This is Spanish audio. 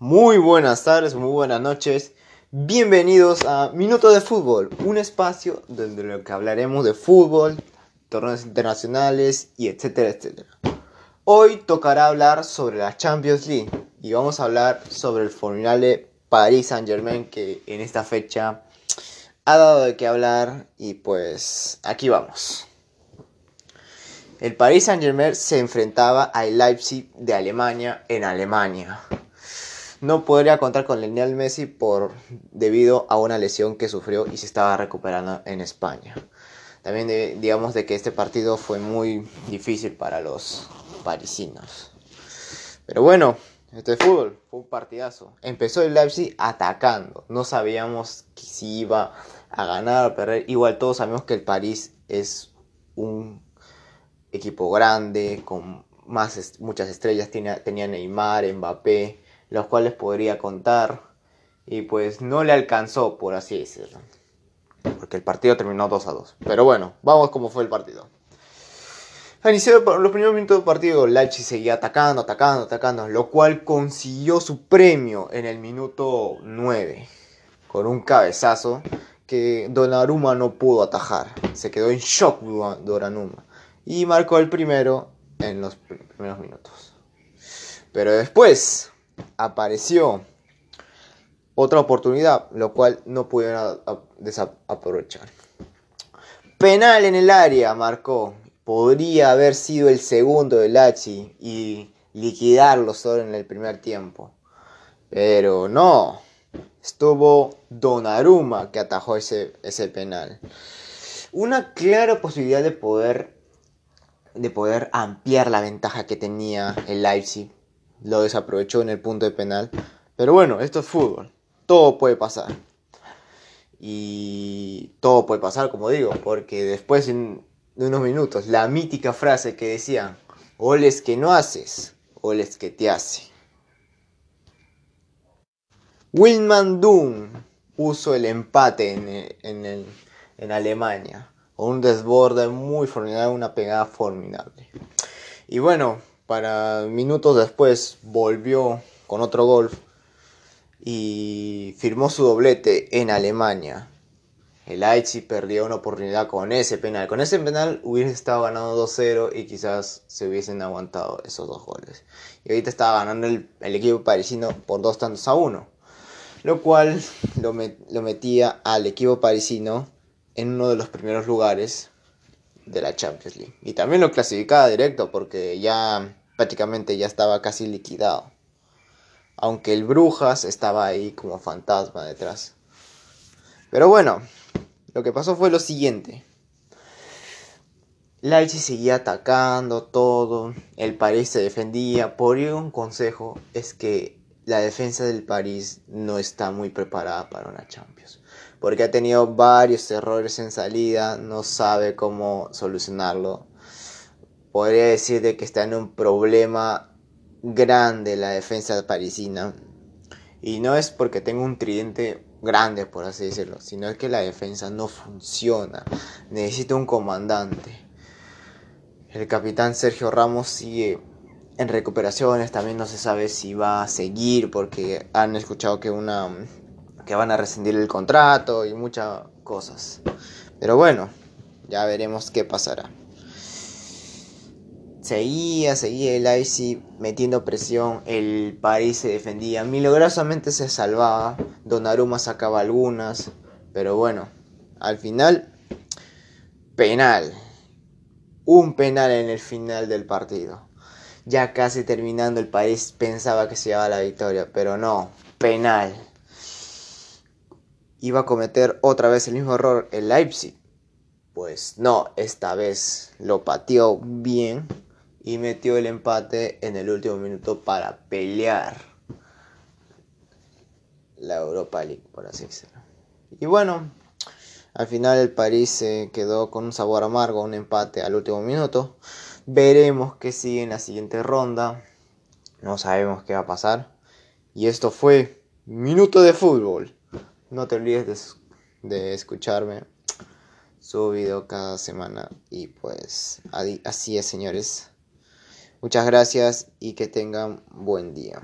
Muy buenas tardes, muy buenas noches. Bienvenidos a Minuto de Fútbol, un espacio donde lo que hablaremos de fútbol, torneos internacionales y etcétera, etcétera. Hoy tocará hablar sobre la Champions League y vamos a hablar sobre el formidable Paris Saint Germain que en esta fecha ha dado de qué hablar y pues aquí vamos. El Paris Saint Germain se enfrentaba al Leipzig de Alemania en Alemania no podría contar con Lionel Messi por, debido a una lesión que sufrió y se estaba recuperando en España. También digamos de que este partido fue muy difícil para los parisinos. Pero bueno, este fútbol fue un partidazo. Empezó el Leipzig atacando. No sabíamos si iba a ganar o perder. Igual todos sabemos que el París es un equipo grande, con más, muchas estrellas. Tenía, tenía Neymar, Mbappé los cuales podría contar. Y pues no le alcanzó, por así decirlo. Porque el partido terminó 2 a 2. Pero bueno, vamos como fue el partido. Al inicio los primeros minutos del partido, Leipzig seguía atacando, atacando, atacando, lo cual consiguió su premio en el minuto 9, con un cabezazo que Donnarumma no pudo atajar. Se quedó en shock Donnarumma y marcó el primero en los primeros minutos. Pero después, apareció otra oportunidad, lo cual no pudieron desaprovechar. Penal en el área marcó. Podría haber sido el segundo del Hachi y liquidarlo solo en el primer tiempo. Pero no. Estuvo Donnarumma que atajó ese, ese penal. Una clara posibilidad de poder, de poder ampliar la ventaja que tenía el Leipzig lo desaprovechó en el punto de penal. Pero bueno, esto es fútbol. Todo puede pasar. Y todo puede pasar, como digo, porque después de unos minutos, la mítica frase que decía, oles que no haces, oles que te hace. Wilman Doom puso el empate en, en Alemania. Un desborde muy formidable, una pegada formidable. Y bueno, para minutos después volvió con otro gol y firmó su doblete en Alemania. El Leipzig perdió una oportunidad con ese penal. Con ese penal hubiese estado ganando 2-0 y quizás se hubiesen aguantado esos dos goles. Y ahorita estaba ganando el, equipo parisino por dos tantos a uno. Lo cual lo, lo metía al equipo parisino en uno de los primeros lugares de la Champions League. Y también lo clasificaba directo porque ya prácticamente ya estaba casi liquidado. Aunque el Brujas estaba ahí como fantasma detrás. Pero bueno, lo que pasó fue lo siguiente. Leipzig seguía atacando todo, el París se defendía. Por un consejo es que la defensa del París no está muy preparada para una Champions. Porque ha tenido varios errores en salida, no sabe cómo solucionarlo podría decir de que está en un problema grande la defensa parisina. Y no es porque tenga un tridente grande, por así decirlo, sino que la defensa no funciona. Necesita un comandante. El capitán Sergio Ramos sigue en recuperaciones, también no se sabe si va a seguir porque han escuchado que una que van a rescindir el contrato y muchas cosas. Pero bueno, ya veremos qué pasará. Seguía, seguía el Leipzig metiendo presión, el París se defendía, milagrosamente se salvaba, Donnarumma sacaba algunas, pero bueno, al final, penal, un penal en el final del partido. Ya casi terminando el París pensaba que se llevaba la victoria, pero no, penal. Iba a cometer otra vez el mismo error el Leipzig. Pues no, esta vez lo pateó bien y metió el empate en el último minuto para pelear la Europa League, por así decirlo. Y bueno, al final el París se quedó con un sabor amargo, un empate al último minuto. Veremos qué sigue en la siguiente ronda. No sabemos qué va a pasar. Y esto fue Minuto de Fútbol. No te olvides de, de escucharme. Subo video cada semana. Y pues así es, señores. Muchas gracias y que tengan buen día.